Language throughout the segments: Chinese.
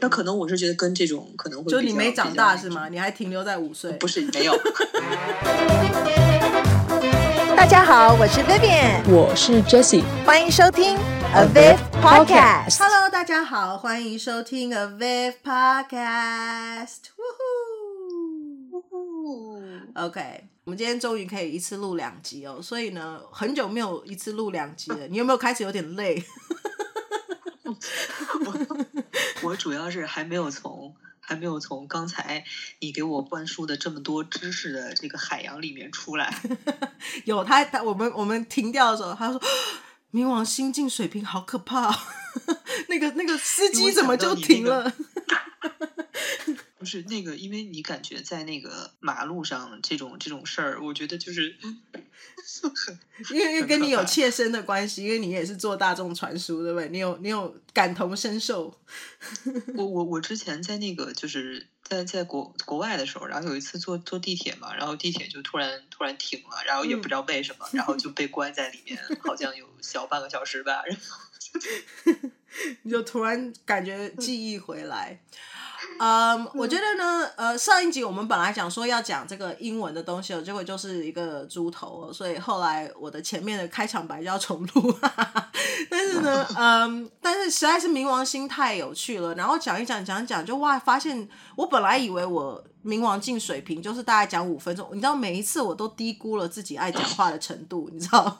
那可能我是觉得跟这种可能会就你没长大是吗？你还停留在五岁？不是，没有。大家好，我是 Vivian，我是 Jessie，欢迎收听 Aviv Podcast。Hello，大家好，欢迎收听 Aviv Podcast。OK，我们今天终于可以一次录两集哦，所以呢，很久没有一次录两集了。你有没有开始有点累？我我主要是还没有从还没有从刚才你给我灌输的这么多知识的这个海洋里面出来。有他他我们我们停掉的时候，他说冥王星境水平好可怕，那个那个司机怎么就停了？不是那个，因为你感觉在那个马路上这种这种事儿，我觉得就是，因为跟你有切身的关系，因为你也是做大众传输，对不对？你有你有感同身受。我我我之前在那个就是在在国国外的时候，然后有一次坐坐地铁嘛，然后地铁就突然突然停了，然后也不知道为什么，嗯、然后 就被关在里面，好像有小半个小时吧，然后你就突然感觉记忆回来。嗯，um, 我觉得呢，呃，上一集我们本来讲说要讲这个英文的东西，结果就是一个猪头，所以后来我的前面的开场白就要重录。但是呢，嗯，但是实在是冥王星太有趣了，然后讲一讲讲一讲，就哇，发现我本来以为我冥王进水平就是大概讲五分钟，你知道每一次我都低估了自己爱讲话的程度，你知道。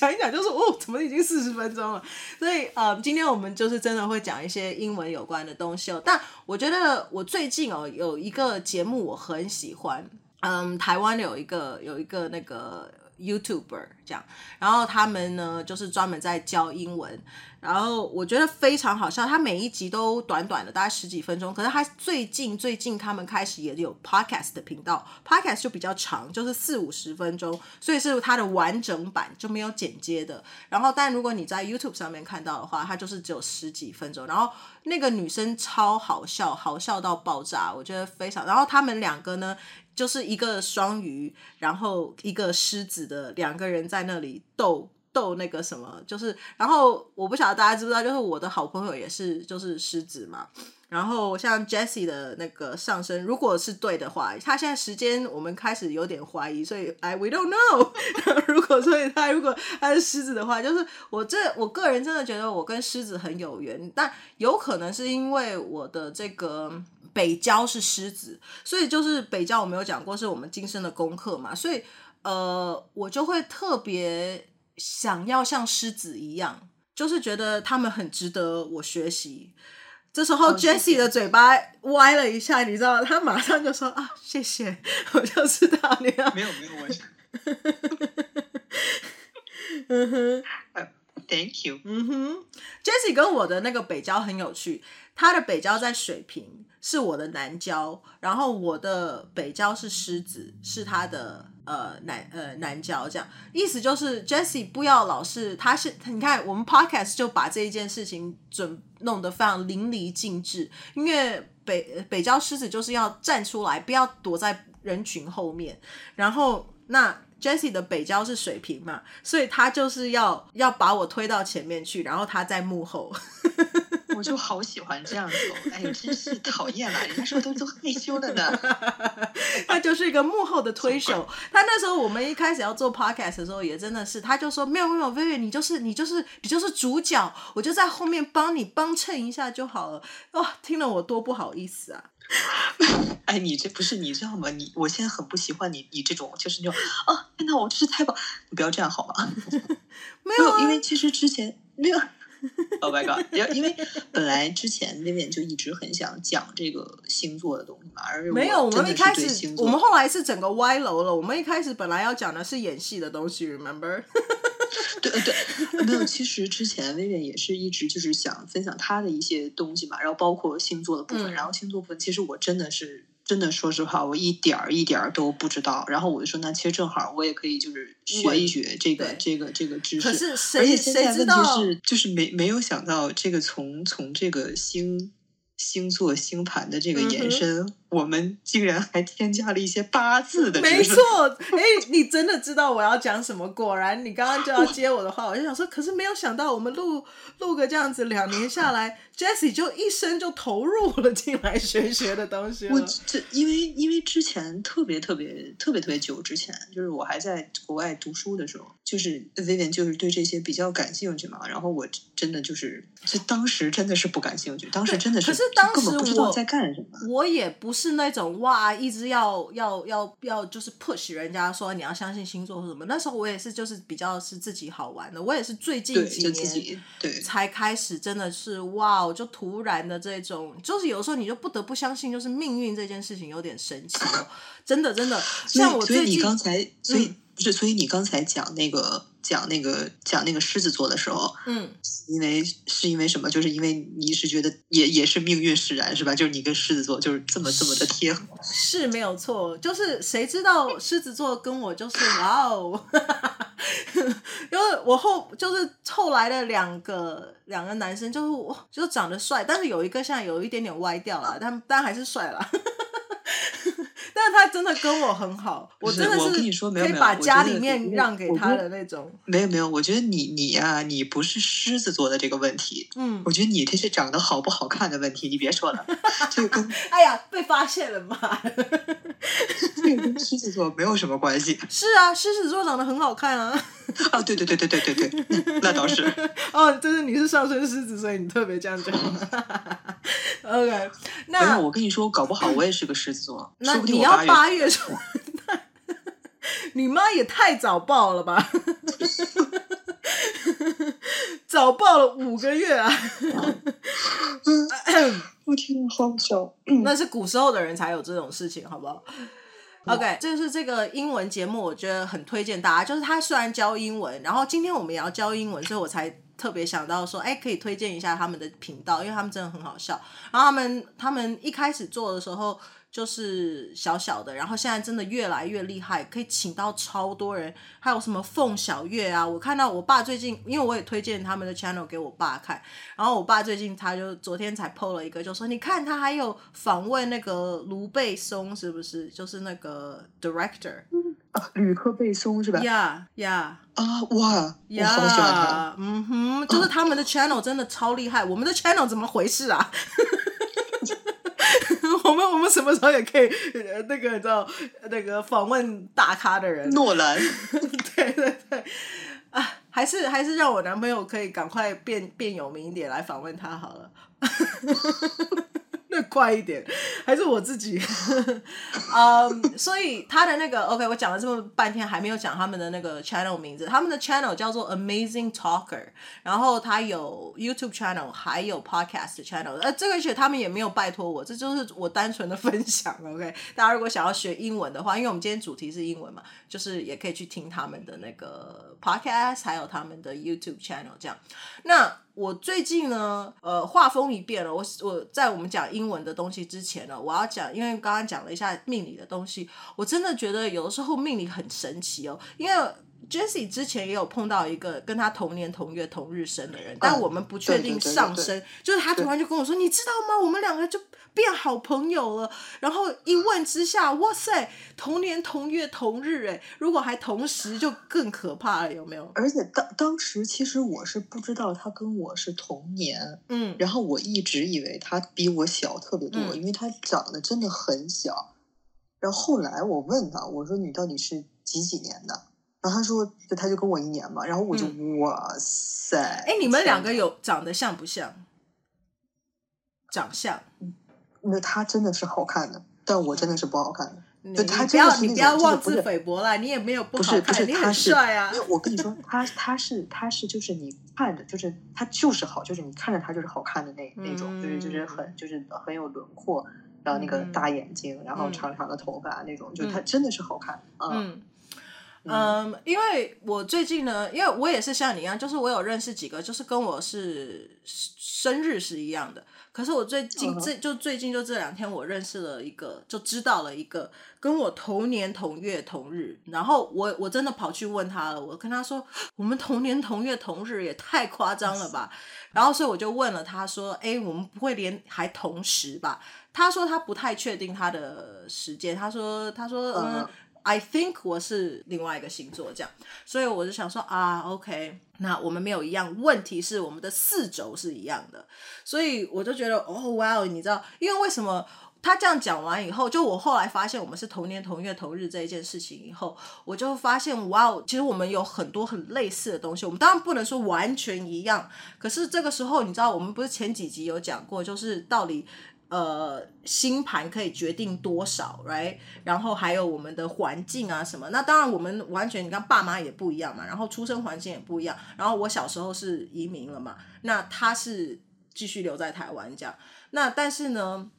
讲一讲，就是哦，怎么已经四十分钟了？所以呃，今天我们就是真的会讲一些英文有关的东西哦。但我觉得我最近哦有一个节目我很喜欢，嗯，台湾有一个有一个那个 YouTuber 这样，然后他们呢就是专门在教英文。然后我觉得非常好笑，他每一集都短短的，大概十几分钟。可是他最近最近他们开始也有 podcast 的频道，podcast 就比较长，就是四五十分钟，所以是它的完整版就没有剪接的。然后，但如果你在 YouTube 上面看到的话，它就是只有十几分钟。然后那个女生超好笑，好笑到爆炸，我觉得非常。然后他们两个呢，就是一个双鱼，然后一个狮子的两个人在那里斗。斗那个什么，就是，然后我不晓得大家知不知道，就是我的好朋友也是，就是狮子嘛。然后像 Jessie 的那个上升，如果是对的话，他现在时间我们开始有点怀疑，所以哎，we don't know。如果所以他如果他是狮子的话，就是我这我个人真的觉得我跟狮子很有缘，但有可能是因为我的这个北交是狮子，所以就是北交我没有讲过是我们今生的功课嘛，所以呃，我就会特别。想要像狮子一样，就是觉得他们很值得我学习。这时候 Jessie 的嘴巴歪了一下，你知道，他马上就说啊，谢谢，我就知道你要没有没有我想，嗯哼，Thank you，嗯哼，Jessie 跟我的那个北交很有趣，他的北交在水平，是我的南交，然后我的北交是狮子，是他的。呃，南呃南交这样，意思就是 Jessie 不要老是，他是你看我们 Podcast 就把这一件事情准弄得非常淋漓尽致，因为北北郊狮子就是要站出来，不要躲在人群后面，然后那 Jessie 的北郊是水平嘛，所以他就是要要把我推到前面去，然后他在幕后。我就好喜欢这样子，哎呦，真是讨厌了！人家说都都害羞了呢。他就是一个幕后的 推手。他那时候我们一开始要做 podcast 的时候，也真的是，他就说没有没有，薇薇你就是你就是你就是主角，我就在后面帮你帮衬一下就好了。哇，听了我多不好意思啊！哎，你这不是你知道吗？你我现在很不喜欢你你这种就是那种啊，天呐，我真是太棒！你不要这样好吗？没有、啊，因为其实之前没有。Oh my god！因因为本来之前那边就一直很想讲这个星座的东西嘛，而没有，我们一开始我们后来是整个歪楼了。我们一开始本来要讲的是演戏的东西，Remember？对对，没有。其实之前薇薇也是一直就是想分享他的一些东西嘛，然后包括星座的部分，嗯、然后星座部分其实我真的是。真的，说实话，我一点儿一点儿都不知道。然后我就说，那其实正好，我也可以就是学一学这个这个这个知识。可是谁，而且现在问题是，就是没没有想到这个从从这个星星座星盘的这个延伸，嗯、我们竟然还添加了一些八字的。没错，哎，你真的知道我要讲什么？果然，你刚刚就要接我的话，我就想说，可是没有想到，我们录录个这样子，两年下来，Jessie 就一生就投入了进来玄学的东西。我这因为因为之前特别特别特别特别久之前，就是我还在国外读书的时候，就是 Vivian 就是对这些比较感兴趣嘛，然后我真的就是，就当时真的是不感兴趣，当时真的是，可是当时我不知道在干什么，我也不是那种哇，一直要要要要就是 push 人家说你要相信星座或什么，那时候我也是就是比较是自己好玩的，我也是最近几年对。才开始真的是哇，就突然的这种，就是有时候你就不得不相信，就是命运这件事情有点神奇哦，真的真的，像我最近所以你刚才所以。嗯不是，所以你刚才讲那个讲那个讲那个狮子座的时候，嗯，因为是因为什么？就是因为你是觉得也也是命运使然，是吧？就是你跟狮子座就是这么这么的贴合，是没有错。就是谁知道狮子座跟我就是哇哦，因为我后就是后来的两个两个男生，就是我就长得帅，但是有一个现在有一点点歪掉了，但但还是帅了。但他真的跟我很好，我真的是可以把家里面让给他的那种。没有没有，我觉得你你呀、啊，你不是狮子座的这个问题，嗯，我觉得你这是长得好不好看的问题。你别说了，这个跟哎呀被发现了嘛，这个跟狮子座没有什么关系。是啊，狮子座长得很好看啊。啊，对对对对对对对，那倒是。哦，就是你是上升狮子，所以你特别这样讲。OK，那，我跟你说，搞不好我也是个狮子座。那你要八月出，你妈也太早报了吧？早报了五个月啊！我天，好笑。那是古时候的人才有这种事情，好不好？OK，就是这个英文节目，我觉得很推荐大家。就是他虽然教英文，然后今天我们也要教英文，所以我才特别想到说，哎，可以推荐一下他们的频道，因为他们真的很好笑。然后他们他们一开始做的时候。就是小小的，然后现在真的越来越厉害，可以请到超多人，还有什么凤小月啊，我看到我爸最近，因为我也推荐他们的 channel 给我爸看，然后我爸最近他就昨天才 po 了一个，就说你看他还有访问那个卢贝松，是不是？就是那个 director，啊，吕克贝松是吧？呀呀啊哇呀，我好喜欢他，嗯哼，就是他们的 channel 真的超厉害，我们的 channel 怎么回事啊？我们我们什么时候也可以那个叫那个访问大咖的人？诺兰，对对对，啊，还是还是让我男朋友可以赶快变变有名一点来访问他好了。那快一点，还是我自己。嗯、um,，所以他的那个 OK，我讲了这么半天，还没有讲他们的那个 channel 名字。他们的 channel 叫做 Amazing Talker，然后他有 YouTube channel，还有 Podcast channel。呃，这个而且他们也没有拜托我，这就是我单纯的分享。OK，大家如果想要学英文的话，因为我们今天主题是英文嘛，就是也可以去听他们的那个 Podcast，还有他们的 YouTube channel 这样。那我最近呢，呃，画风一变了。我我在我们讲英文的东西之前呢，我要讲，因为刚刚讲了一下命理的东西，我真的觉得有的时候命理很神奇哦。因为 Jessie 之前也有碰到一个跟他同年同月同日生的人，但我们不确定上升，就是他突然就跟我说：“你知道吗？我们两个就。”变好朋友了，然后一问之下，哇塞，同年同月同日，哎，如果还同时就更可怕了，有没有？而且当当时其实我是不知道他跟我是同年，嗯，然后我一直以为他比我小特别多，嗯，因为他长得真的很小。然后后来我问他，我说你到底是几几年的？然后他说，就他就跟我一年嘛。然后我就，嗯，哇塞，哎，你们两个有长得像不像？长相？那他真的是好看的，但我真的是不好看的。就他不要，你不要妄自菲薄啦，你也没有不好看，不是不是你很帅啊。我跟你说，他他是他是就是你看着就是他就是好，就是你看着他就是好看的那那种，就是就是很就是很有轮廓，然后那个大眼睛，然后长长的头发那种，就他真的是好看啊。嗯嗯，因为我最近呢，因为我也是像你一样，就是我有认识几个，就是跟我是生日是一样的。可是我最近这就最近就这两天，我认识了一个，就知道了一个跟我同年同月同日。然后我我真的跑去问他了，我跟他说，我们同年同月同日也太夸张了吧？然后所以我就问了他说，哎，我们不会连还同时吧？他说他不太确定他的时间，他说他说嗯。I think 我是另外一个星座，这样，所以我就想说啊，OK，那我们没有一样，问题是我们的四轴是一样的，所以我就觉得哦，哇哦，你知道，因为为什么他这样讲完以后，就我后来发现我们是同年同月同日这一件事情以后，我就发现哇哦，其实我们有很多很类似的东西，我们当然不能说完全一样，可是这个时候你知道，我们不是前几集有讲过，就是到底。呃，星盘可以决定多少，right？然后还有我们的环境啊什么。那当然，我们完全你看爸妈也不一样嘛，然后出生环境也不一样。然后我小时候是移民了嘛，那他是继续留在台湾这样。那但是呢，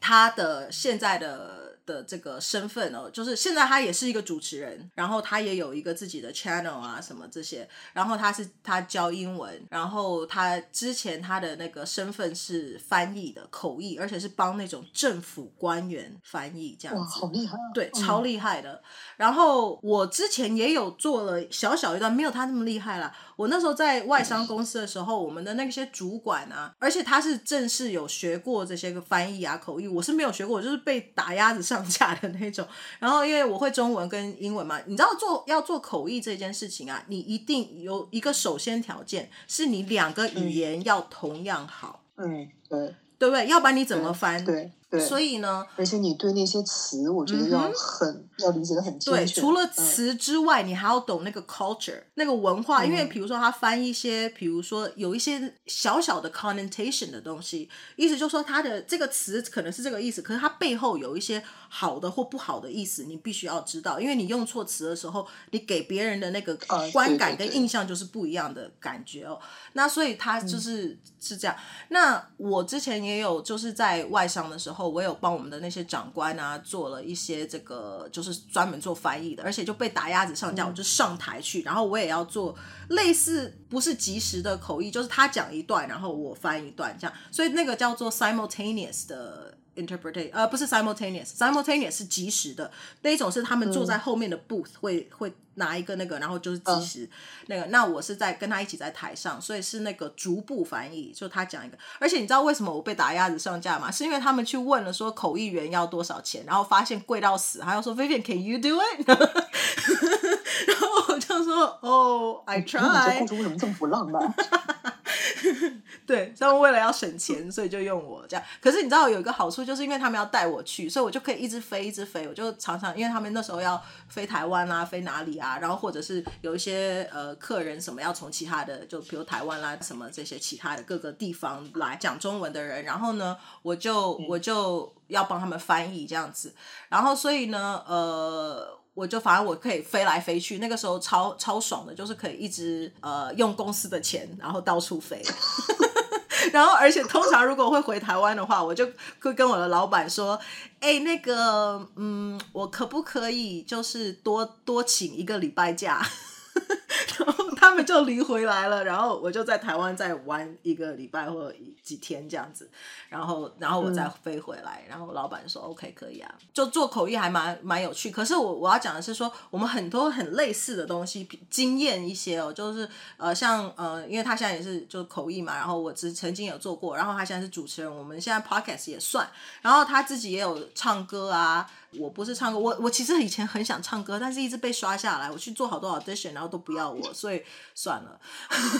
他的现在的。的这个身份哦，就是现在他也是一个主持人，然后他也有一个自己的 channel 啊，什么这些，然后他是他教英文，然后他之前他的那个身份是翻译的口译，而且是帮那种政府官员翻译这样子，哇，好厉害啊！对，超厉害的。嗯。然后我之前也有做了小小一段，没有他那么厉害啦。我那时候在外商公司的时候，我们的那些主管啊，而且他是正式有学过这些个翻译啊、口译，我是没有学过，我就是被打鸭子上架的那种。然后因为我会中文跟英文嘛，你知道做要做口译这件事情啊，你一定有一个首先条件，是你两个语言要同样好。嗯，对，对不对？要不然你怎么翻？对。所以呢，而且你对那些词，我觉得要很、嗯、要理解的很清楚。对，除了词之外、嗯，你还要懂那个 culture，那个文化。因为比如说他翻一些，比如说有一些小小的 connotation 的东西，意思就是说他的这个词可能是这个意思，可是它背后有一些好的或不好的意思，你必须要知道。因为你用错词的时候，你给别人的那个观感跟印象就是不一样的感觉哦。那所以他就是、嗯、是这样。那我之前也有就是在外商的时候。我有帮我们的那些长官啊做了一些这个，就是专门做翻译的，而且就被打鸭子上架，我就上台去，然后我也要做类似不是及时的口译，就是他讲一段，然后我翻一段这样，所以那个叫做 simultaneous 的。Interpretation 呃，不是 simultaneous，simultaneous 是即时的，那一种是他们坐在后面的 booth、嗯、会会拿一个那个，然后就是即时、嗯、那个。那我是在跟他一起在台上，所以是那个逐步翻译，就他讲一个。而且你知道为什么我被打鸭子上架吗？是因为他们去问了说口译员要多少钱，然后发现贵到死，还要说 Vivian，can you do it？然后我就说哦，I try。你这为什么这么不浪漫？对，他们为了要省钱，所以就用我这样。可是你知道有一个好处，就是因为他们要带我去，所以我就可以一直飞，一直飞。我就常常因为他们那时候要飞台湾啊，飞哪里啊，然后或者是有一些呃客人什么要从其他的，就比如台湾啦什么这些其他的各个地方来讲中文的人，然后呢，我就我就要帮他们翻译这样子。然后所以呢，呃。我就反正我可以飞来飞去，那个时候超超爽的，就是可以一直呃用公司的钱，然后到处飞。然后而且通常如果会回台湾的话，我就会跟我的老板说，哎、欸，那个嗯，我可不可以就是多多请一个礼拜假？然后他们就离回来了，然后我就在台湾再玩一个礼拜或几天这样子，然后然后我再飞回来，然后老板说 OK 可以啊，就做口译还蛮蛮有趣。可是我我要讲的是说，我们很多很类似的东西，经验一些哦，就是呃像呃，因为他现在也是就是口译嘛，然后我只曾经有做过，然后他现在是主持人，我们现在 Podcast 也算，然后他自己也有唱歌啊。我不是唱歌，我我其实以前很想唱歌，但是一直被刷下来。我去做好多 audition，然后都不要我，所以算了。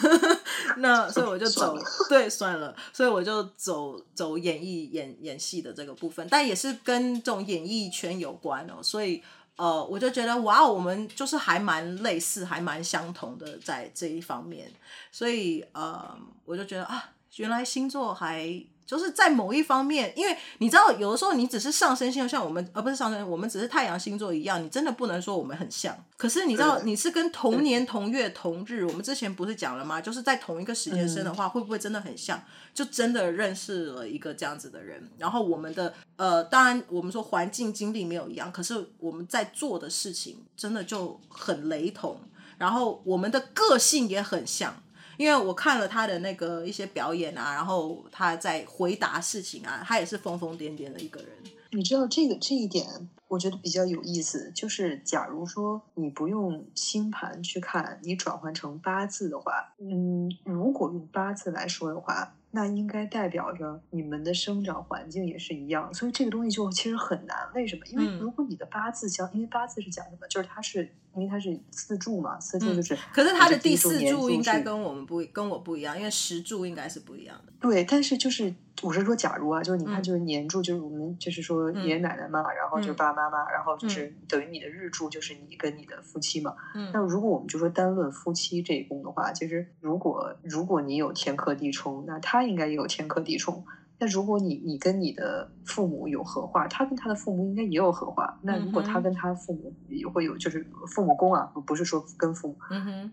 那所以我就走，对，算了。所以我就走走演艺演演戏的这个部分，但也是跟这种演艺圈有关哦。所以呃，我就觉得哇，我们就是还蛮类似，还蛮相同的在这一方面。所以呃，我就觉得啊，原来星座还就是在某一方面，因为你知道，有的时候你只是上升星座，像我们，而不是上升，我们只是太阳星座一样，你真的不能说我们很像。可是你知道，你是跟同年同月同日，我们之前不是讲了吗？就是在同一个时间生的话，会不会真的很像？就真的认识了一个这样子的人。然后我们的呃，当然我们说环境经历没有一样，可是我们在做的事情真的就很雷同。然后我们的个性也很像，因为我看了他的那个一些表演啊，然后他在回答事情啊，他也是疯疯癫癫的一个人。你知道这个这一点，我觉得比较有意思，就是假如说你不用星盘去看，你转换成八字的话，嗯，如果用八字来说的话。那应该代表着你们的生长环境也是一样，所以这个东西就其实很难。为什么？因为如果你的八字相，因为八字是讲什么？就是它是因为它是四柱嘛，四柱就是。可是它的第四柱应该跟我们不跟我不一样，因为十柱应该是不一样的。对，但是就是我是说，假如啊，就是你看，就是年柱，就是我们就是说爷爷奶奶嘛，然后就是爸爸妈妈，然后就是等于你的日柱就是你跟你的夫妻嘛。嗯。那如果我们就说单论夫妻这一宫的话，其实如果如果你有天克地冲，那他。应该也有天克地冲。那如果你你跟你的父母有合化，他跟他的父母应该也有合化。那如果他跟他父母也会有，就是父母宫啊，不是说跟父母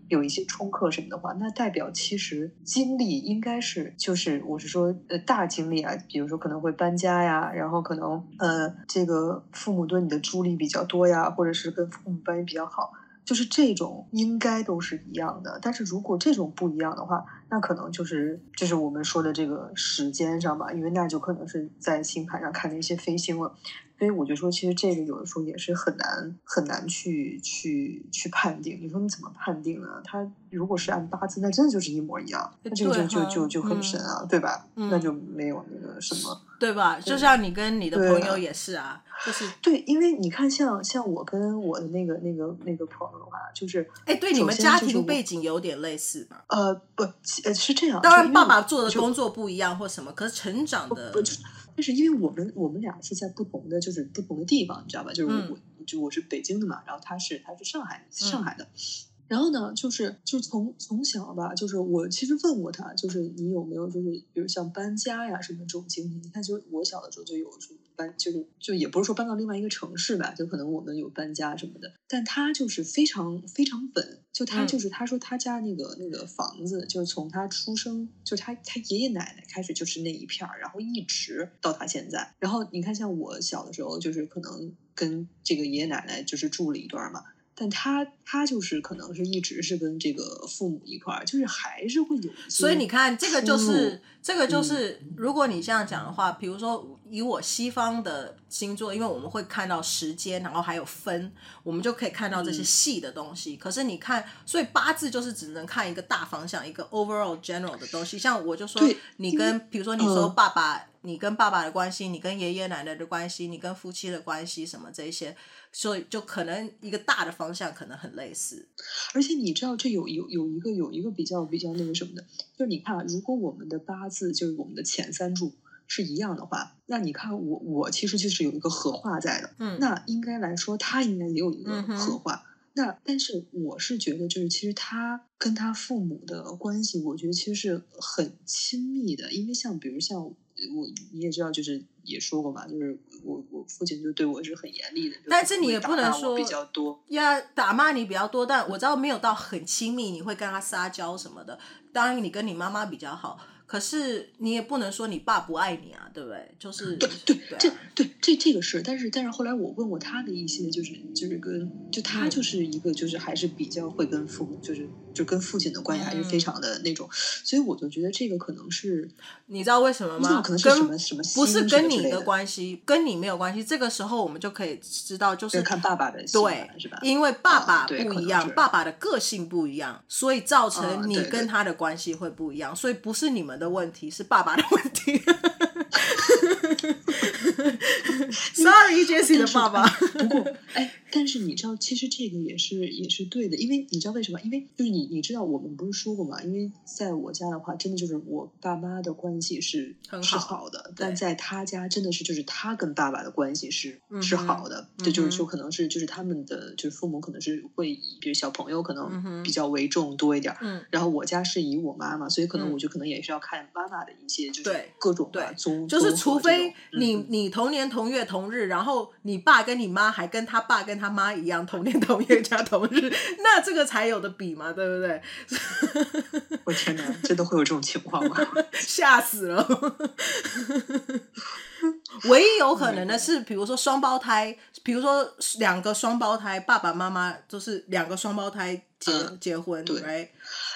有一些冲克什么的话，那代表其实经历应该是就是我是说呃大经历啊，比如说可能会搬家呀，然后可能呃这个父母对你的助力比较多呀，或者是跟父母关系比较好。就是这种应该都是一样的，但是如果这种不一样的话，那可能就是就是我们说的这个时间上吧，因为那就可能是在星盘上看那些飞星了。所以我就说，其实这个有的时候也是很难很难去去去判定。你说你怎么判定呢？他如果是按八字，那真的就是一模一样，那这个就就就就很神啊，对吧？那就没有那个什么，对吧？就像你跟你的朋友也是啊，就是对，因为你看，像像我跟我的那个那个那个朋友的话，就是哎，对，你们家庭背景有点类似吧？呃，不，呃，是这样。当然，爸爸做的工作不一样或什么，可是成长的。但是因为我们我们俩是在不同的就是不同的地方，你知道吧？就是我、嗯、就我是北京的嘛，然后他是他是上海上海的，嗯、然后呢，就是就从从小吧，就是我其实问过他，就是你有没有就是比如像搬家呀什么这种经历？你看，就我小的时候就有说。搬就是就也不是说搬到另外一个城市吧，就可能我们有搬家什么的，但他就是非常非常稳，就他就是他说他家那个那个房子，就是从他出生就他他爷爷奶奶开始就是那一片儿，然后一直到他现在。然后你看，像我小的时候，就是可能跟这个爷爷奶奶就是住了一段嘛。但他他就是可能是一直是跟这个父母一块儿，就是还是会有。所以你看，这个就是这个就是，如果你这样讲的话，比如说以我西方的星座，因为我们会看到时间，然后还有分，我们就可以看到这些细的东西。可是你看，所以八字就是只能看一个大方向，一个 overall general 的东西。像我就说，你跟比如说你说爸爸，你跟爸爸的关系，你跟爷爷奶奶的关系，你跟夫妻的关系，什么这些。所以就可能一个大的方向可能很类似，而且你知道这有有有一个有一个比较比较那个什么的，就是你看，如果我们的八字就是我们的前三柱是一样的话，那你看我我其实就是有一个合化在的，嗯，那应该来说他应该也有一个合化，嗯、那但是我是觉得就是其实他跟他父母的关系，我觉得其实是很亲密的，因为像比如像。我你也知道，就是也说过嘛，就是我我父亲就对我是很严厉的。但是你也不能说比较多，呀，打骂你比较多。但我知道没有到很亲密，你会跟他撒娇什么的。当然，你跟你妈妈比较好。可是你也不能说你爸不爱你啊，对不对？就是对对，对啊、这对这这个是，但是但是后来我问过他的一些，就是就是跟就他就是一个就是还是比较会跟父母，就是就跟父亲的关系还是非常的那种，嗯、所以我就觉得这个可能是你知道为什么吗？可能是什么什么不是跟你的关系，跟你没有关系。这个时候我们就可以知道，就是看爸爸的对是吧？因为爸爸不一样，哦、爸爸的个性不一样，所以造成你跟他的关系会不一样。哦、所以不是你们的问题，是爸。爸爸的问题，Sorry，Jessie 的爸爸。不过，哎，但是是你知道，其实这个也是也是对的，因为你知道为什么？因为就是你你知道，我们不是说过吗？因为在我家的话，真的就是我爸妈的关系是很好是好的，但在他家真的是就是他跟爸爸的关系是、嗯、是好的，这、嗯、就是说可能是就是他们的就是父母可能是会以比如小朋友可能比较为重多一点，嗯，然后我家是以我妈妈，所以可能我就可能也是要看妈妈的一些就是各种对综，就是除非你、嗯、你同年同月同日，然后你爸跟你妈还跟他爸跟他妈一样同年同月加同日，那这个才有的比嘛，对不对？我天哪，真的会有这种情况吗？吓死了！唯一有可能的是，比如说双胞胎，比如说两个双胞胎，爸爸妈妈就是两个双胞胎结、嗯、结婚，对。Right?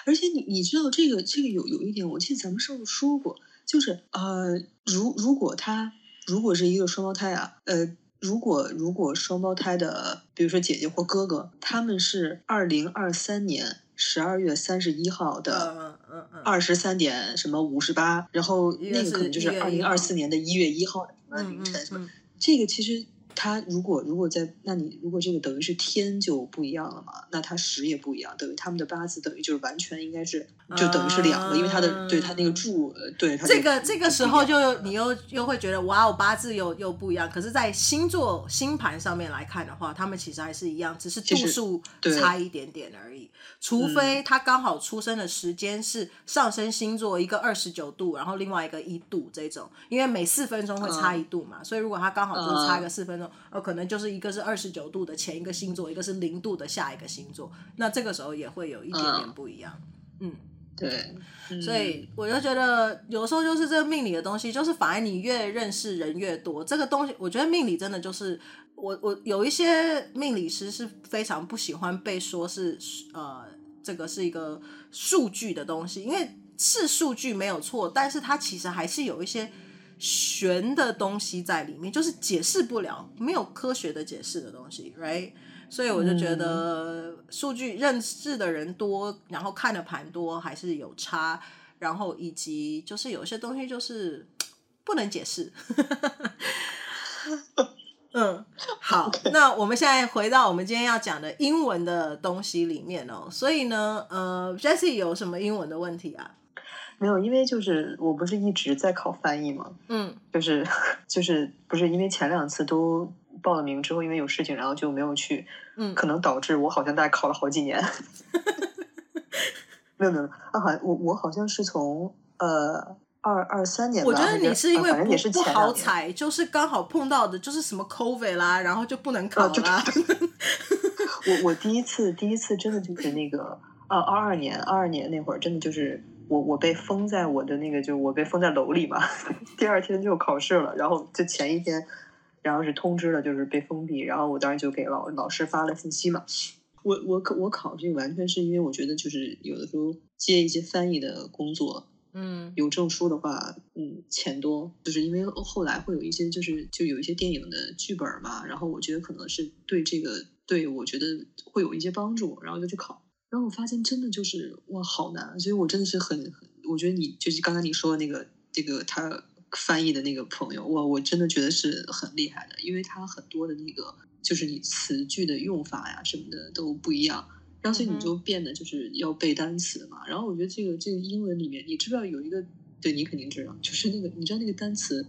而且你你知道这个这个有有一点，我记得咱们是不是说过，就是呃，如如果他如果是一个双胞胎啊，呃。如果如果双胞胎的，比如说姐姐或哥哥，他们是二零二三年十二月三十一号的二十三点什么五十八，然后那个可能就是二零二四年的一月一号的什么凌晨什么，这个其实。他如果如果在，那你如果这个等于是天就不一样了嘛？那他时也不一样，等于他们的八字等于就是完全应该是就等于是两个，uh, 因为他的对他那个柱，对他这个这个时候就你又又会觉得哇，哦八字又又不一样。可是，在星座星盘上面来看的话，他们其实还是一样，只是度数差一点点而已。除非他刚好出生的时间是上升星座一个二十九度，然后另外一个一度这种，因为每四分钟会差一度嘛，uh, 所以如果他刚好就是差个四分钟。呃，可能就是一个是二十九度的前一个星座，一个是零度的下一个星座，那这个时候也会有一点点不一样。嗯，嗯对，嗯、所以我就觉得有时候就是这个命理的东西，就是反而你越认识人越多，这个东西，我觉得命理真的就是我我有一些命理师是非常不喜欢被说是呃这个是一个数据的东西，因为是数据没有错，但是它其实还是有一些。玄的东西在里面，就是解释不了，没有科学的解释的东西，right？所以我就觉得数据认识的人多，然后看的盘多还是有差，然后以及就是有些东西就是不能解释。嗯，好，那我们现在回到我们今天要讲的英文的东西里面哦。所以呢，呃，Jessie 有什么英文的问题啊？没有，因为就是我不是一直在考翻译嘛，嗯，就是 就是不是因为前两次都报了名之后，因为有事情，然后就没有去，嗯，可能导致我好像大概考了好几年，没有没有啊，好，我我好像是从呃二二三年吧，我觉得你是因为不、啊、是不好彩，就是刚好碰到的就是什么 COVID 啦，然后就不能考啦。啊、我我第一次第一次真的就是那个啊二二年二二年那会儿真的就是。我我被封在我的那个，就我被封在楼里嘛。第二天就考试了，然后就前一天，然后是通知了，就是被封闭。然后我当时就给老老师发了信息嘛。我我考我考这个完全是因为我觉得就是有的时候接一些翻译的工作，嗯，有证书的话，嗯，钱多。就是因为后来会有一些就是就有一些电影的剧本嘛，然后我觉得可能是对这个对我觉得会有一些帮助，然后就去考。然后我发现真的就是哇，好难！所以我真的是很，很，我觉得你就是刚才你说的那个这个他翻译的那个朋友，哇，我真的觉得是很厉害的，因为他很多的那个就是你词句的用法呀什么的都不一样，然后所以你就变得就是要背单词嘛。然后我觉得这个这个英文里面，你知不知道有一个？对，你肯定知道，就是那个你知道那个单词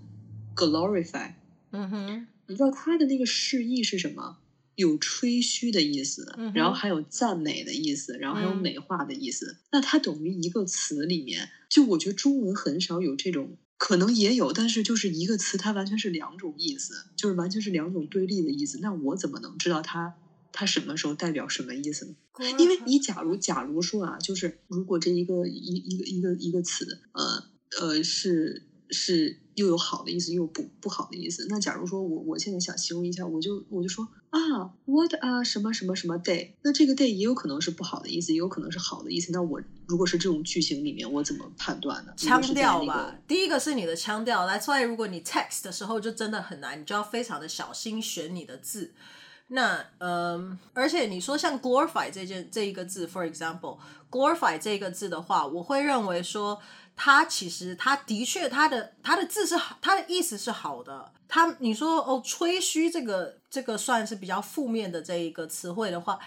glorify，嗯哼，你知道它的那个释义是什么？有吹嘘的意思，然后还有赞美的意思，然后还有美化的意思。嗯、那它等于一个词里面，就我觉得中文很少有这种，可能也有，但是就是一个词，它完全是两种意思，就是完全是两种对立的意思。那我怎么能知道它它什么时候代表什么意思呢？因为你假如假如说啊，就是如果这一个一一个一个一个词，呃呃是是又有好的意思，又有不不好的意思。那假如说我我现在想形容一下，我就我就说。啊，what 啊，什么什么什么 day？那这个 day 也有可能是不好的意思，也有可能是好的意思。那我如果是这种句型里面，我怎么判断呢？腔调吧，第一个是你的腔调。来，所以如果你 text 的时候就真的很难，你就要非常的小心选你的字。那嗯，而且你说像 glorify 这件这一个字，for example，glorify 这个字的话，我会认为说他其实他的确他的他的字是好，它的意思是好的。他你说哦，吹嘘这个这个算是比较负面的这一个词汇的话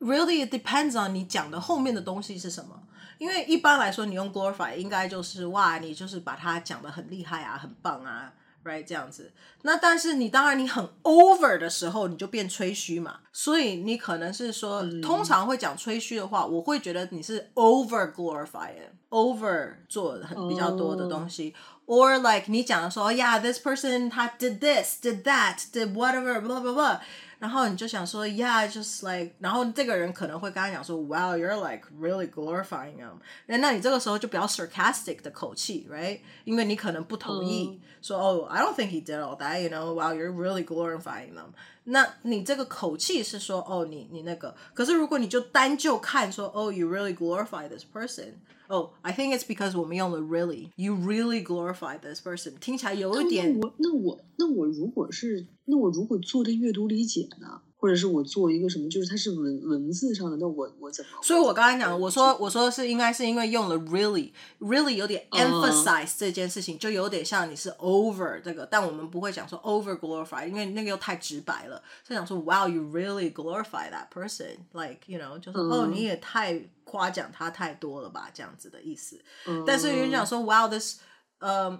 ，really it depends on 你讲的后面的东西是什么。因为一般来说，你用 glorify 应该就是哇，你就是把它讲的很厉害啊，很棒啊。Right，这样子。那但是你当然你很 over 的时候，你就变吹嘘嘛。所以你可能是说，嗯、通常会讲吹嘘的话，我会觉得你是 over glorify，over 做很比较多的东西。Oh. Or like 你讲的说，Yeah，this person 他 did this，did that，did whatever，blah blah blah。然后你就想说，Yeah，just like，然后这个人可能会跟他讲说，Wow，you're like really glorifying them。那你这个时候就比较 sarcastic 的口气，right？因为你可能不同意，说哦，I don't think he did all that，you know？Wow，you're really glorifying them。那你这个口气是说，哦，你你那个，可是如果你就单就看说，哦，you really glorify this person。 哦，I think it's because 我们用了 really，you really glorify this person，听起来有一点。那我那我那我如果是那我如果做的阅读理解呢？ 或者是我做一个什么，就是它是文文字上的，那我我怎么？所以我刚才讲，我说我说是应该是因为用了 really really 有点 emphasize 这件事情，uh, 就有点像你是 over 这个，但我们不会讲说 over glorify，因为那个又太直白了。所以讲说 Wow you really glorify that person，like you know 就是、uh, 哦你也太夸奖他太多了吧这样子的意思。Uh, 但是有人讲说 Wow this，呃、um,，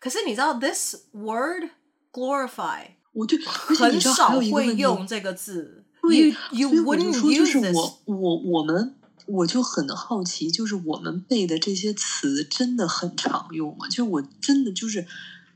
可是你知道 this word glorify。我就，很少会用这个字。对，you, you 所以我就说，就是我我我们，我就很好奇，就是我们背的这些词真的很常用吗？就我真的就是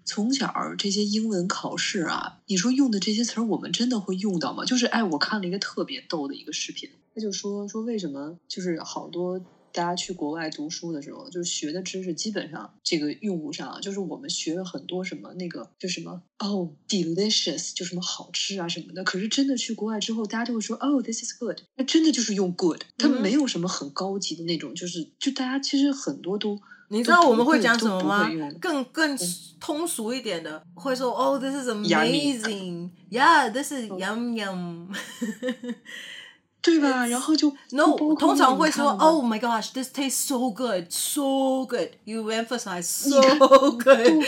从小这些英文考试啊，你说用的这些词儿，我们真的会用到吗？就是哎，我看了一个特别逗的一个视频，他就说说为什么就是好多。大家去国外读书的时候，就是学的知识基本上这个用不上，就是我们学了很多什么那个就什么哦、oh,，delicious 就什么好吃啊什么的。可是真的去国外之后，大家就会说哦、oh,，this is good，那真的就是用 good，它没有什么很高级的那种，就是就大家其实很多都你知道我们会讲什么吗？更更通俗一点的，嗯、会说哦、oh,，this is amazing，yeah，this is yum yum。对吧？然后就 no，通常会说 Oh my gosh，this tastes so good，so good。You emphasize so good。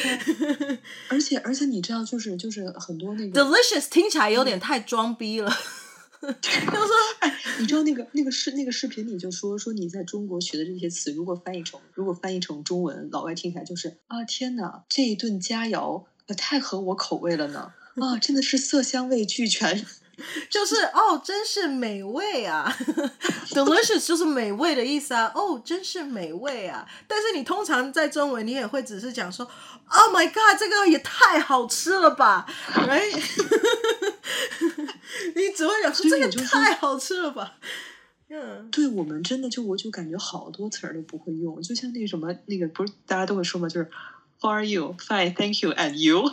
而且而且你知道，就是就是很多那个 delicious 听起来有点太装逼了。就是说，哎，你知道那个那个视那个视频里就说说你在中国学的这些词，如果翻译成如果翻译成中文，老外听起来就是啊天哪，这一顿佳肴可太合我口味了呢！啊，真的是色香味俱全。就是哦，真是美味啊！Delicious 就是美味的意思啊！哦，真是美味啊！但是你通常在中文，你也会只是讲说，Oh my God，这个也太好吃了吧，Right？你只会讲说这个太好吃了吧？嗯，对我们真的就我就感觉好多词儿都不会用，就像那什么那个不是大家都会说嘛？就是 How are you? Fine, thank you. And you？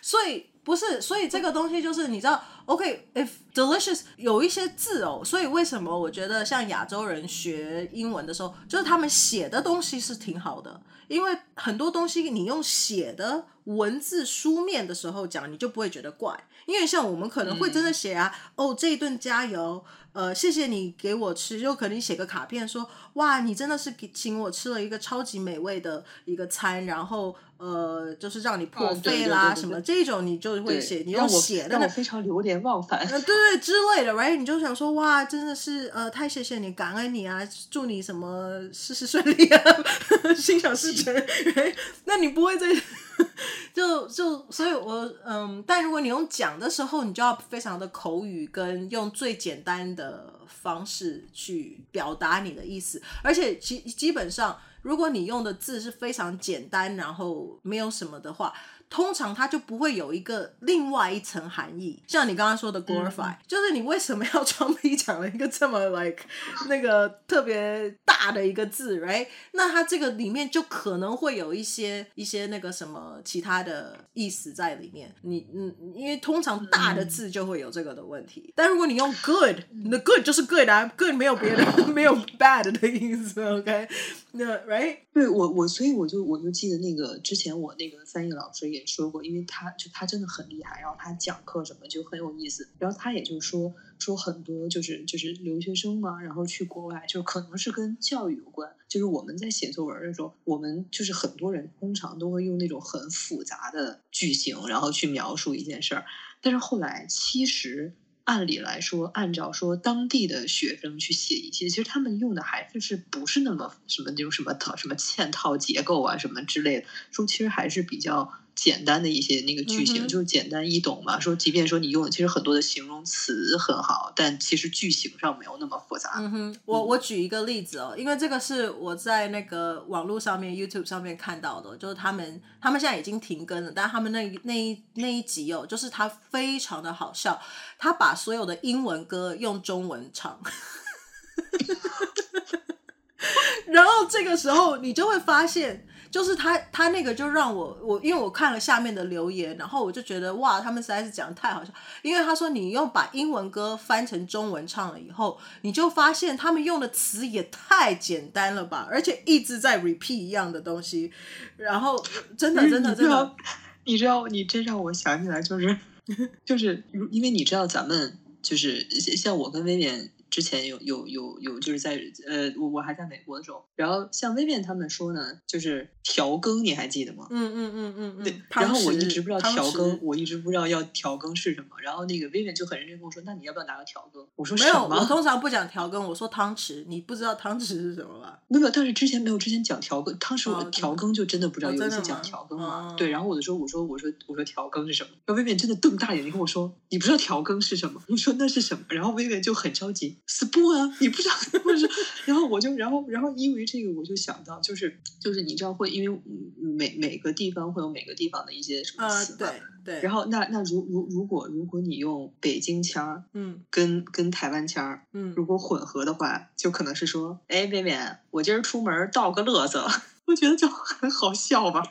所以。不是，所以这个东西就是你知道，OK，if delicious 有一些字哦，所以为什么我觉得像亚洲人学英文的时候，就是他们写的东西是挺好的，因为很多东西你用写的文字书面的时候讲，你就不会觉得怪，因为像我们可能会真的写啊，嗯、哦，这一顿加油。呃，谢谢你给我吃，就可能写个卡片说，哇，你真的是给请我吃了一个超级美味的一个餐，然后呃，就是让你破费啦什么这种，你就会写，你用写的，让我非常流连忘返，呃，对对之类的，right？你就想说，哇，真的是呃，太谢谢你，感恩你啊，祝你什么事事顺利啊，心想事成，right？那你不会再。就就所以我，我嗯，但如果你用讲的时候，你就要非常的口语，跟用最简单的方式去表达你的意思，而且基基本上，如果你用的字是非常简单，然后没有什么的话。通常它就不会有一个另外一层含义，像你刚刚说的 glorify，、嗯、就是你为什么要装逼讲了一个这么 like 那个特别大的一个字，right？那它这个里面就可能会有一些一些那个什么其他的意思在里面。你嗯，因为通常大的字就会有这个的问题，嗯、但如果你用 good，你的 good 就是 good 啊，good 没有别的 没有 bad 的意思，OK？那，right？对我我所以我就我就记得那个之前我那个翻译老师也说过，因为他就他真的很厉害，然后他讲课什么就很有意思，然后他也就说说很多就是就是留学生嘛，然后去国外就可能是跟教育有关，就是我们在写作文的时候，我们就是很多人通常都会用那种很复杂的句型，然后去描述一件事儿，但是后来其实。按理来说，按照说当地的学生去写一些，其实他们用的还是是不是那么什么那种什么套什么嵌套结构啊什么之类的，说其实还是比较。简单的一些那个句型，嗯、就是简单易懂嘛。说即便说你用的其实很多的形容词很好，但其实句型上没有那么复杂。嗯哼，我我举一个例子哦，因为这个是我在那个网络上面 YouTube 上面看到的，就是他们他们现在已经停更了，但他们那那一那一集哦，就是他非常的好笑，他把所有的英文歌用中文唱，然后这个时候你就会发现。就是他，他那个就让我我，因为我看了下面的留言，然后我就觉得哇，他们实在是讲的太好笑。因为他说你用把英文歌翻成中文唱了以后，你就发现他们用的词也太简单了吧，而且一直在 repeat 一样的东西。然后真的真的真的，你知道，你这让我想起来，就是就是，因为你知道，咱们就是像我跟威廉。之前有有有有就是在呃我我还在美国的时候，然后像薇薇他们说呢，就是调羹，你还记得吗？嗯嗯嗯嗯对。然后我一直不知道调羹，我一直不知道要调羹是什么。然后那个薇薇就很认真跟我说：“那你要不要拿个调羹？”我说：“没有，我通常不讲调羹，我说汤匙。你不知道汤匙是什么吧？”没有，但是之前没有之前讲调羹，当时我调羹就真的不知道。有一次讲调羹嘛，对。然后我就说：“我说我说我说调羹是什么？”然后薇薇真的瞪大眼睛跟我说：“你不知道调羹是什么？”我说：“那是什么？”然后薇薇就很着急：“spoon 啊。”你不知道不是，然后我就，然后，然后因为这个，我就想到，就是，就是你知道会，因为每每个地方会有每个地方的一些什么词嘛，呃、对对。然后那那如如如果如果你用北京腔儿，嗯，跟跟台湾腔，嗯，如果混合的话，就可能是说，哎，妹妹，我今儿出门倒个乐色，我觉得就很好笑吧，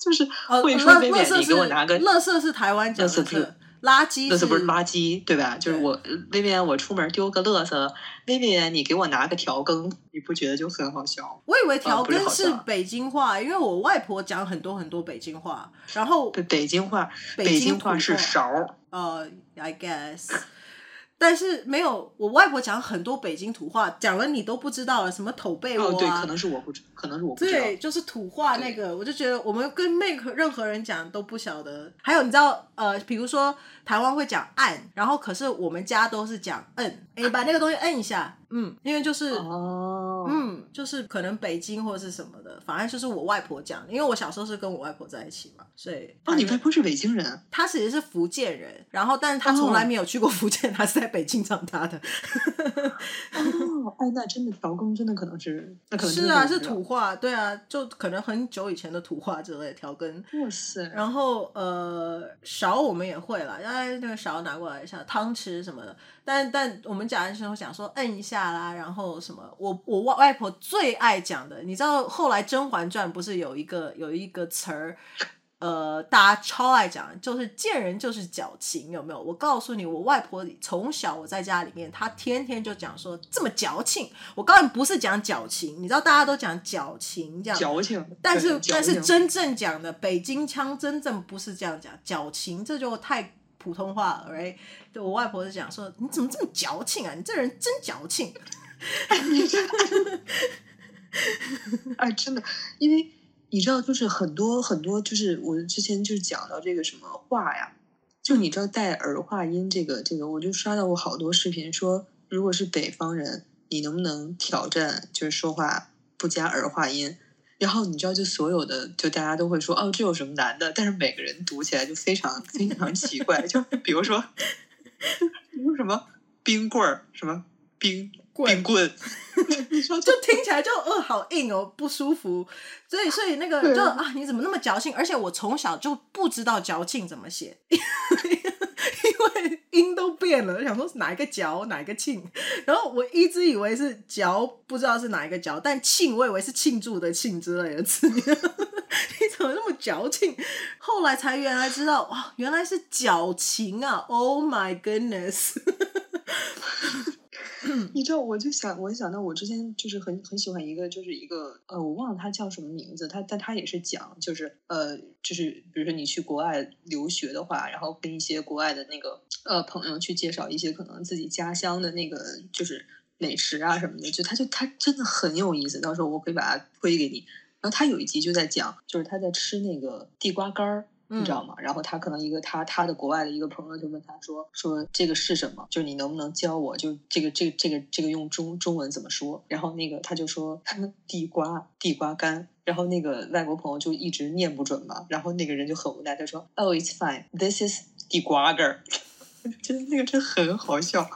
就是会说妹妹，呃、你给我拿个乐色是台湾讲的。垃圾，垃圾不是垃圾，对吧？就是我薇薇，我出门丢个乐色，薇薇，你给我拿个调羹，你不觉得就很好笑？我以为调羹是北京话，因为我外婆讲很多很多北京话，然后北京话，北京话是勺。呃、uh,，I guess。但是没有，我外婆讲很多北京土话，讲了你都不知道了，什么头背窝啊？哦，对，可能是我不知，可能是我不知道。对，就是土话那个，我就觉得我们跟 make 任何人讲都不晓得。还有你知道，呃，比如说台湾会讲按，然后可是我们家都是讲摁，你把那个东西摁一下。嗯，因为就是哦，嗯，就是可能北京或者是什么的，反正就是我外婆讲，因为我小时候是跟我外婆在一起嘛，所以哦，你外婆是北京人，她其实是福建人，然后但是她从来没有去过福建，她是在北京长大的。哦，哎，那真的调羹真的可能是，那可能是，是啊，是土话，对啊，就可能很久以前的土话之类的调羹。哇塞！然后呃，勺我们也会了，哎，那个勺拿过来一下，汤匙什么的。但但我们讲的时候讲说摁一下啦，然后什么，我我外外婆最爱讲的，你知道后来《甄嬛传》不是有一个有一个词儿，呃，大家超爱讲，就是见人就是矫情，有没有？我告诉你，我外婆从小我在家里面，她天天就讲说这么矫情。我告诉你，不是讲矫情，你知道大家都讲矫情这样，矫情。但是但是真正讲的北京腔，真正不是这样讲，矫情这就太。普通话，right？对，我外婆是讲说，你怎么这么矫情啊？你这人真矫情。哎，真的，因为你知道，就是很多很多，就是我之前就是讲到这个什么话呀，就你知道带儿化音这个这个，我就刷到过好多视频，说如果是北方人，你能不能挑战，就是说话不加儿化音？然后你知道，就所有的，就大家都会说，哦，这有什么难的？但是每个人读起来就非常非常奇怪，就比如说，比如什么冰棍儿，什么冰棍冰棍，你说 就听起来就呃好硬哦，不舒服。所以所以那个就啊，你怎么那么矫情？而且我从小就不知道矫情怎么写。因为音都变了，想说是哪一个矫哪一个庆，然后我一直以为是嚼，不知道是哪一个嚼，但庆我以为是庆祝的庆之类的字。你怎么那么矫情？后来才原来知道，哇，原来是矫情啊！Oh my goodness！你知道，我就想，我就想到我之前就是很很喜欢一个，就是一个呃，我忘了他叫什么名字，他但他也是讲，就是呃，就是比如说你去国外留学的话，然后跟一些国外的那个呃朋友去介绍一些可能自己家乡的那个就是美食啊什么的，就他就他真的很有意思，到时候我可以把它推给你。然后他有一集就在讲，就是他在吃那个地瓜干儿。你知道吗？然后他可能一个他他的国外的一个朋友就问他说说这个是什么？就是你能不能教我？就这个这个这个这个用中中文怎么说？然后那个他就说地瓜地瓜干。然后那个外国朋友就一直念不准嘛。然后那个人就很无奈，他说：“Oh, it's fine. This is 地瓜干。”真的那个真很好笑。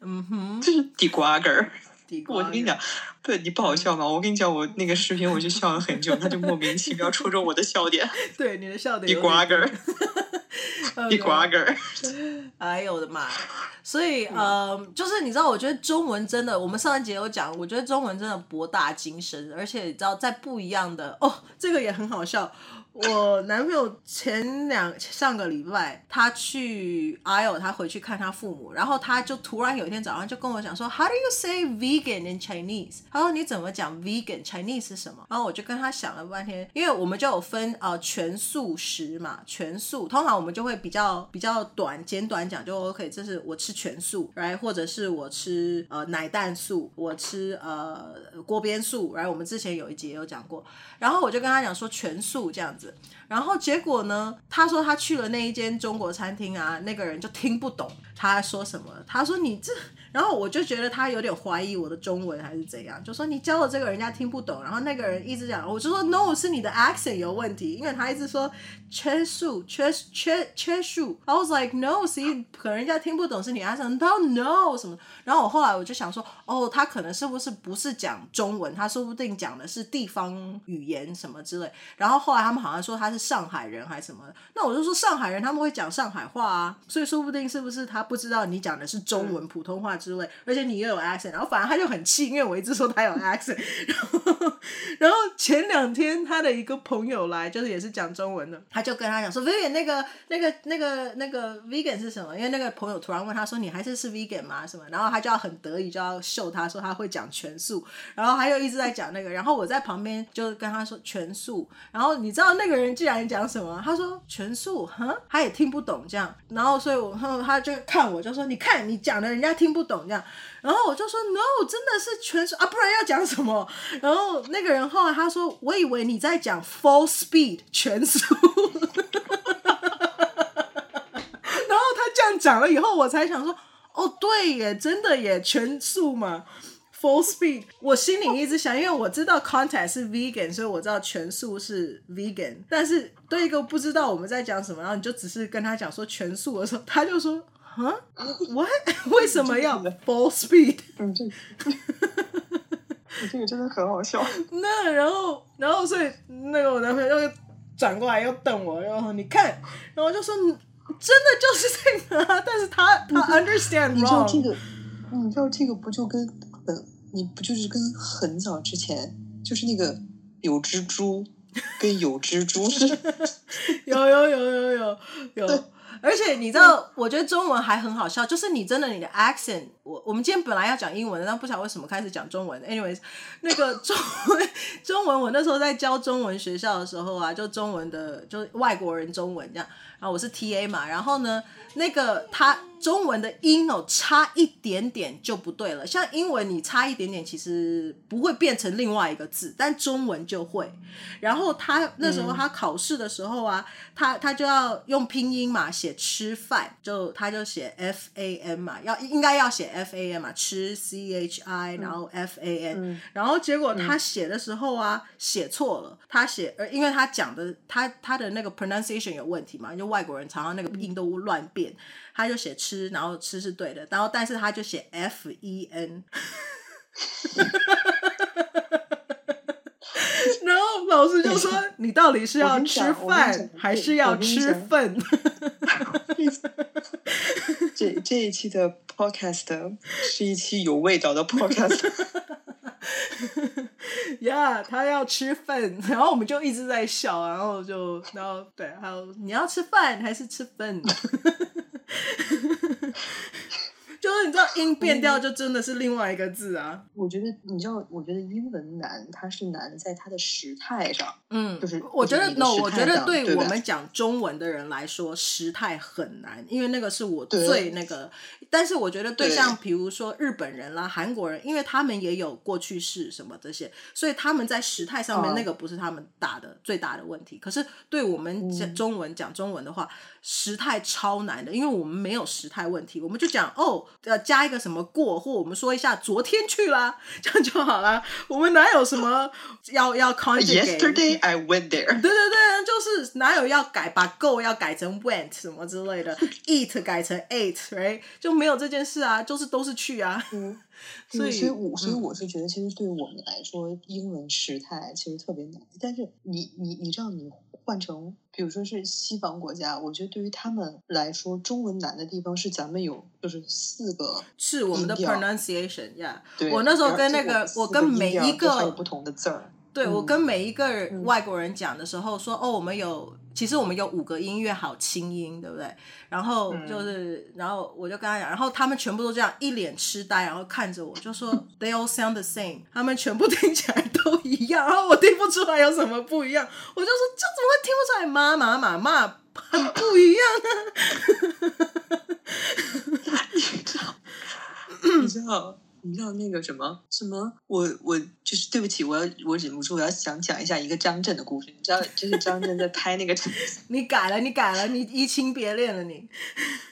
嗯哼，这是地瓜干。地瓜，我跟你讲，对你不好笑吗？我跟你讲，我那个视频我就笑了很久，他就莫名其妙戳中我的笑点。对，你的笑点。地瓜干，地瓜根。哎呦我的妈！所以呃，就是你知道，我觉得中文真的，我们上一节有讲，我觉得中文真的博大精深，而且你知道，在不一样的哦，这个也很好笑。我男朋友前两上个礼拜，他去 Isle，他回去看他父母，然后他就突然有一天早上就跟我讲说，How do you say vegan in Chinese？他说你怎么讲 vegan Chinese 是什么？然后我就跟他想了半天，因为我们就有分呃全素食嘛，全素通常我们就会比较比较短简短讲就 OK，这是我吃全素，right？或者是我吃呃奶蛋素，我吃呃锅边素，right？我们之前有一集也有讲过，然后我就跟他讲说全素这样子。然后结果呢？他说他去了那一间中国餐厅啊，那个人就听不懂他说什么。他说你这。然后我就觉得他有点怀疑我的中文还是怎样，就说你教的这个人家听不懂，然后那个人一直讲，我就说 no 是你的 accent 有问题，因为他一直说缺数缺缺缺数，I was like no see 可能人家听不懂是你 accent，他说 no 什么，然后我后来我就想说哦，他可能是不是不是讲中文，他说不定讲的是地方语言什么之类，然后后来他们好像说他是上海人还是什么，那我就说上海人他们会讲上海话啊，所以说不定是不是他不知道你讲的是中文普通话。之类，而且你又有 accent，然后反而他就很气，因为我一直说他有 accent，然后，然后前两天他的一个朋友来，就是也是讲中文的，他就跟他讲说，Vivian 那个那个那个那个 vegan 是什么？因为那个朋友突然问他说，你还是是 vegan 吗？什么？然后他就要很得意，就要秀他说他会讲全素，然后他又一直在讲那个，然后我在旁边就跟他说全素，然后你知道那个人竟然讲什么？他说全素，哼，他也听不懂这样，然后所以我他他就看我就说，你看你讲的人家听不懂这样，然后我就说 no，真的是全素啊，不然要讲什么？然后那个人后来他说，我以为你在讲 full speed 全素，然后他这样讲了以后，我才想说，哦，对耶，真的耶，全素嘛，full speed。我心里一直想，因为我知道 contact 是 vegan，所以我知道全素是 vegan，但是对一个不知道我们在讲什么，然后你就只是跟他讲说全素的时候，他就说。啊？What？为什么要 full speed？嗯，这，这个真的很好笑。那然后，然后所以那个我男朋友又转过来又瞪我，然后你看，然后就说真的就是这个啊，但是他他 understand wrong。你知道这个？你知道这个不就跟很，你不就是跟很早之前就是那个有蜘蛛跟有蜘蛛是？有有有有有有。而且你知道，我觉得中文还很好笑，就是你真的你的 accent，我我们今天本来要讲英文的，但不晓得为什么开始讲中文。Anyways，那个中文 中文，我那时候在教中文学校的时候啊，就中文的，就外国人中文这样。然后我是 TA 嘛，然后呢，那个他。中文的音哦，差一点点就不对了。像英文，你差一点点其实不会变成另外一个字，但中文就会。然后他那时候他考试的时候啊，嗯、他他就要用拼音嘛，写吃饭，就他就写 F A N 嘛，要应该要写 F A N 嘛，吃 C H I，然后 F A N，嗯、然后结果他写的时候啊，写错了，他写呃，因为他讲的他他的那个 pronunciation 有问题嘛，就外国人常常那个音都乱变。他就写吃，然后吃是对的，然后但是他就写 F E N，然后老师就说：“你到底是要吃饭还是要吃粪？” 这这一期的 Podcast 是一期有味道的 Podcast。呀，他要吃饭，然后我们就一直在笑，然后就然后对，还有你要吃饭还是吃粪？就是你知道音变调就真的是另外一个字啊。我觉得你知道，我觉得英文难，它是难在它的时态上。嗯，就是我觉得 no，我觉得对对我们讲中文的人来说，时态很难，因为那个是我最那个。但是我觉得对像比如说日本人啦、韩国人，因为他们也有过去式什么这些，所以他们在时态上面那个不是他们打的、哦、最大的问题。可是对我们讲中文、嗯、讲中文的话，时态超难的，因为我们没有时态问题，我们就讲哦，呃，加一个什么过，或我们说一下昨天去啦，这样就好了。我们哪有什么 要要 conjugate？Yesterday I went there。对对对，就是哪有要改把 go 要改成 went 什么之类的，eat 改成 ate，right？就没有这件事啊，就是都是去啊。嗯，所以所以我所以我是觉得，其实对我们来说，嗯、英文时态其实特别难。但是你你你知道你。换成，比如说是西方国家，我觉得对于他们来说，中文难的地方是咱们有就是四个，是我们的 pronunciation 呀。对，我那时候跟那个，我跟每一个不同的字儿。对，我跟每一个外国人讲的时候说，哦，我们有。其实我们有五个音乐好清音，对不对？然后就是，嗯、然后我就跟他讲，然后他们全部都这样一脸痴呆，然后看着我，就说 They all sound the same，他们全部听起来都一样，然后我听不出来有什么不一样，我就说这怎么会听不出来？妈妈妈妈很不一样啊！你知道？你知道？你知道那个什么什么？我我就是对不起，我要我忍不住，我要想讲一下一个张震的故事。你知道，就是张震在拍那个。你改了，你改了，你移情别恋了你，你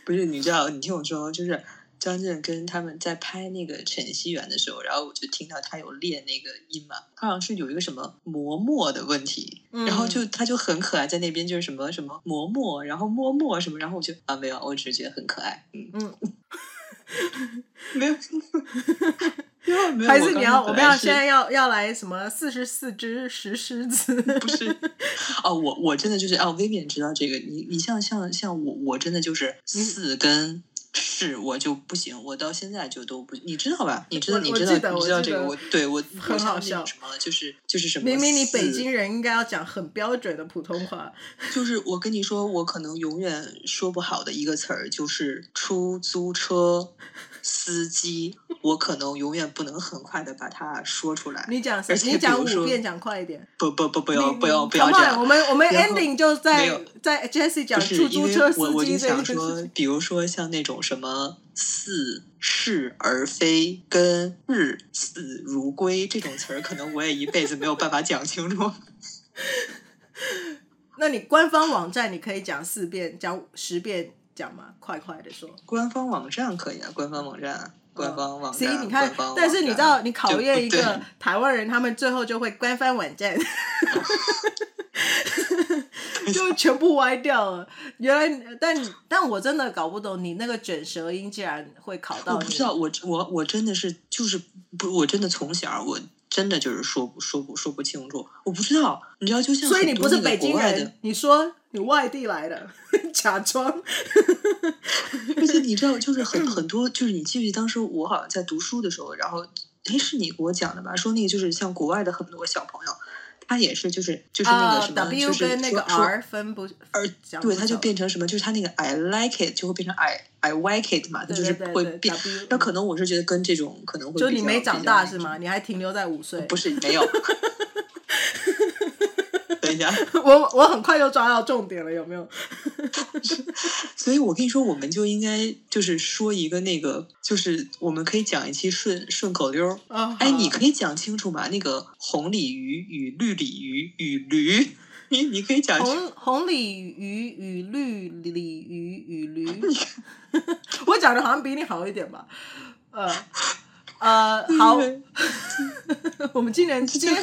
不是？你知道？你听我说，就是张震跟他们在拍那个陈晞媛的时候，然后我就听到他有练那个音嘛，他好像是有一个什么磨墨的问题，嗯、然后就他就很可爱，在那边就是什么什么磨墨，然后摸墨什么，然后我就啊没有，我只是觉得很可爱，嗯嗯。没有，还是你要我们要现在要要来什么四十四只石狮子？不是哦，我我真的就是哦，Vivian 知道这个，你你像像像我我真的就是四跟是我就不行，我到现在就都不，你知道吧？你知道你知道你知道这个？我对我很好笑什么就是就是什么？明明你北京人应该要讲很标准的普通话，就是我跟你说，我可能永远说不好的一个词儿就是出租车。司机，我可能永远不能很快的把它说出来。你讲，你讲五遍，讲快一点。不不不，不要不要不要这样。我们我们 ending 就在在 Jessie 讲出租车司机这个。我我就想说，比如说像那种什么似是而非跟日死如归这种词儿，可能我也一辈子没有办法讲清楚。那你官方网站你可以讲四遍，讲十遍。讲嘛，快快的说。官方网站可以啊，官方网站，官方网站。行，你看，但是你知道，你考验一个台湾人，他们最后就会官方网站，就全部歪掉了。原来，但但我真的搞不懂，你那个卷舌音竟然会考到。我不知道，我我我真的是就是不，我真的从小我。真的就是说不说不说不清楚，我不知道，你知道就像所以你不是北京人，你说你外地来的，假装。而且你知道，就是很 很多，就是你记不记得当时我好像在读书的时候，然后哎是你给我讲的吧？说那个就是像国外的很多小朋友。他也是，就是就是那个什么，uh, w 就是跟那个 R 分不，而对，它就变成什么，就是它那个 I like it 就会变成 I I like it 嘛，它就是会变。那可能我是觉得跟这种可能会就你没长大是吗？你还停留在五岁？不是，没有。等一下，我我很快就抓到重点了，有没有？所以我跟你说，我们就应该就是说一个那个，就是我们可以讲一期顺顺口溜。哦、哎，你可以讲清楚吗？那个红鲤鱼与绿鲤鱼与驴，你你可以讲红红鲤鱼与绿鲤鱼与驴。我讲的好像比你好一点吧？呃。呃，好，我们今年今天是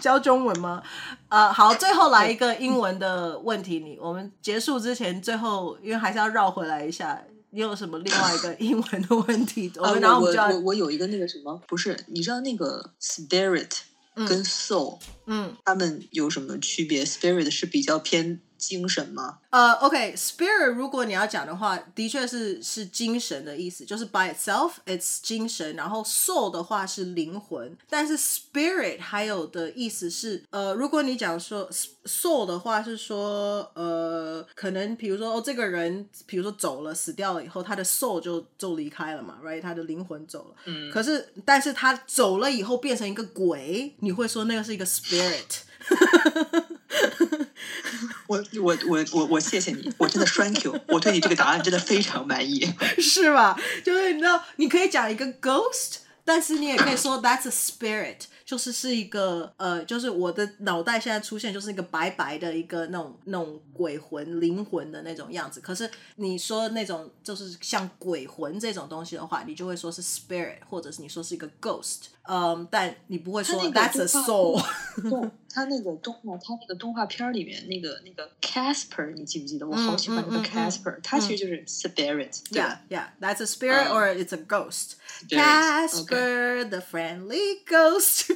教中文吗？呃，好，最后来一个英文的问题，你 我们结束之前，最后因为还是要绕回来一下，你有什么另外一个英文的问题？我们然后我们就要我我，我有一个那个什么，不是，你知道那个 spirit 跟 soul，嗯，他们有什么区别？spirit 是比较偏。精神吗？呃、uh,，OK，spirit，、okay, 如果你要讲的话，的确是是精神的意思，就是 by itself，it's 精神。然后 soul 的话是灵魂，但是 spirit 还有的意思是，呃，如果你讲说 soul 的话是说，呃。可能，比如说哦，这个人，比如说走了，死掉了以后，他的 soul 就就离开了嘛，right？他的灵魂走了。嗯。可是，但是他走了以后变成一个鬼，你会说那个是一个 spirit？我我我我我谢谢你，我真的 thank you，我对你这个答案真的非常满意，是吧？就是你知道，你可以讲一个 ghost，但是你也可以说 that's a spirit。就是是一个呃，就是我的脑袋现在出现就是一个白白的一个那种那种鬼魂灵魂的那种样子。可是你说那种就是像鬼魂这种东西的话，你就会说是 spirit，或者是你说是一个 ghost。嗯，但你不会说 that's a soul。他那个动画，他那个动画片里面那个那个 Casper，你记不记得？我好喜欢那个 Casper，他其实就是 spirit。Yeah，yeah，that's a spirit or it's a ghost。Casper the friendly ghost。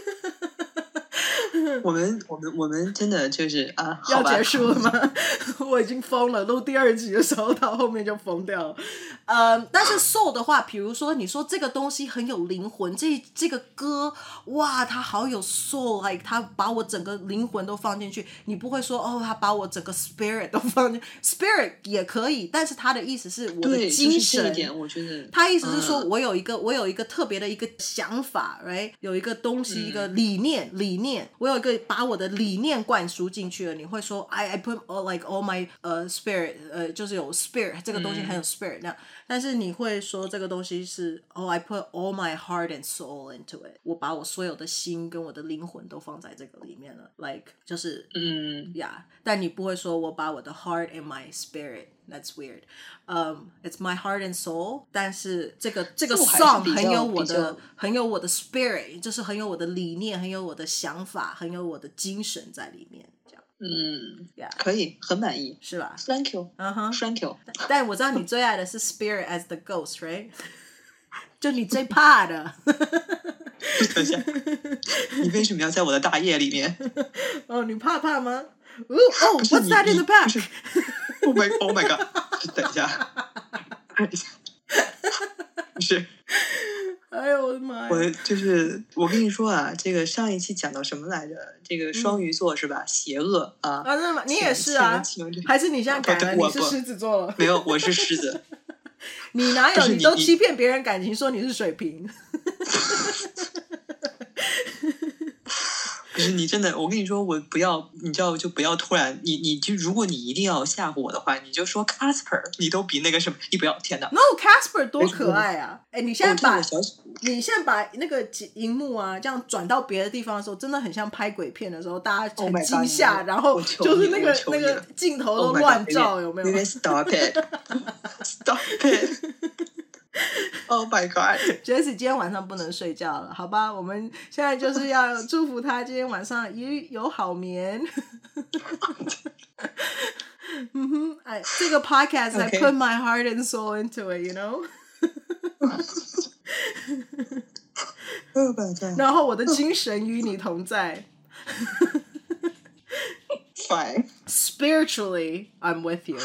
我们我们我们真的就是啊，要结束了吗？我已经疯了，录第二集的时候到后面就疯掉了。呃、um，但是 soul 的话，比如说你说这个东西很有灵魂，这这个歌哇，它好有 soul，like 它把我整个灵魂都放进去。你不会说哦，它把我整个 spirit 都放进，spirit 也可以，但是它的意思是我的精神。就是、点我觉得，他意思是说我有一个、嗯、我有一个特别的一个想法，right？有一个东西、嗯、一个理念理念，我有一个把我的理念灌输进去了。你会说 I I put all like all my 呃、uh, spirit 呃、uh, 就是有 spirit 这个东西很有 spirit 那、嗯。但是你会说这个东西是哦、oh,，I put all my heart and soul into it，我把我所有的心跟我的灵魂都放在这个里面了，like 就是嗯呀，yeah, 但你不会说我把我的 heart and my spirit，that's weird，嗯、um,，it's my heart and soul，但是这个这个 song 很有我的很有我的 spirit，就是很有我的理念，很有我的想法，很有我的精神在里面。嗯，yeah. 可以，很满意，是吧？Thank you，嗯哼，Thank you。但我知道你最爱的是 Spirit as the Ghost，right？就你最怕的。等一下，你为什么要在我的大夜里面？哦，你怕怕吗？ 哦哦，What's that in the back？Oh my，Oh my God！等一下，等一下，不是。哎呦我的妈呀！我就是我跟你说啊，这个上一期讲到什么来着？这个双鱼座是吧？邪恶啊！啊，那么你也是啊？还是你现在改了？你是狮子座了？没有，我是狮子。你哪 有？你都欺骗别人感情，说你是水瓶。你真的，我跟你说，我不要，你知道，就不要突然，你你就，如果你一定要吓唬我的话，你就说 Casper，你都比那个什么，你不要，天哪！No Casper 多可爱啊！哎，你现在把，你现在把那个荧幕啊，这样转到别的地方的时候，真的很像拍鬼片的时候，大家很惊吓，oh、然后就是那个那个镜头都乱照，oh、有没有？Stop it！Stop it！Oh my God，Jessie 今天晚上不能睡觉了，好吧？我们现在就是要祝福他今天晚上也有好眠。嗯哼，哎，这个 podcast，I put my heart and soul into it，you know。然后我的精神与你同在。Fine. Spiritually, I'm with you.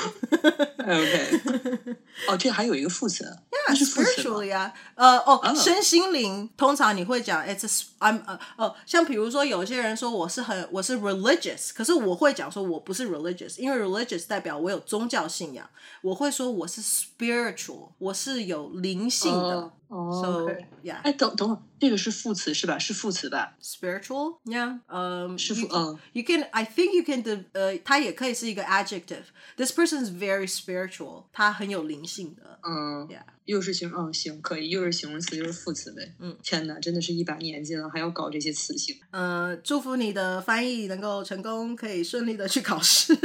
OK. 哦，这还有一个副词。Yeah, spiritually 啊，呃，哦，身心灵，通常你会讲，it's a, I'm 呃，哦，像比如说有些人说我是很我是 religious，可是我会讲说我不是 religious，因为 religious 代表我有宗教信仰，我会说我是 spiritual，我是有灵性的。哦，So yeah，哎，等等会儿，这个是副词是吧？是副词吧？Spiritual，yeah，嗯，是副，嗯，You can，I think you can，呃，它也可以是一个 adjective。This person is very spiritual，他很有灵性的。嗯，yeah，又是形，嗯，行，可以，又是形容词，又是副词呗。嗯，天哪，真的是一把年纪了，还要搞这些词性。呃，祝福你的翻译能够成功，可以顺利的去考试。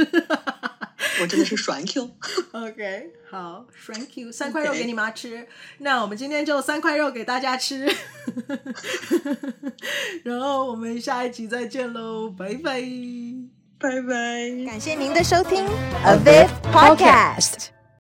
我真的是 thank you。OK，好，thank you，三块肉给你妈吃。Okay. 那我们今天就三块肉给大家吃。然后我们下一集再见喽，拜拜，拜拜。感谢您的收听，A Viv Podcast。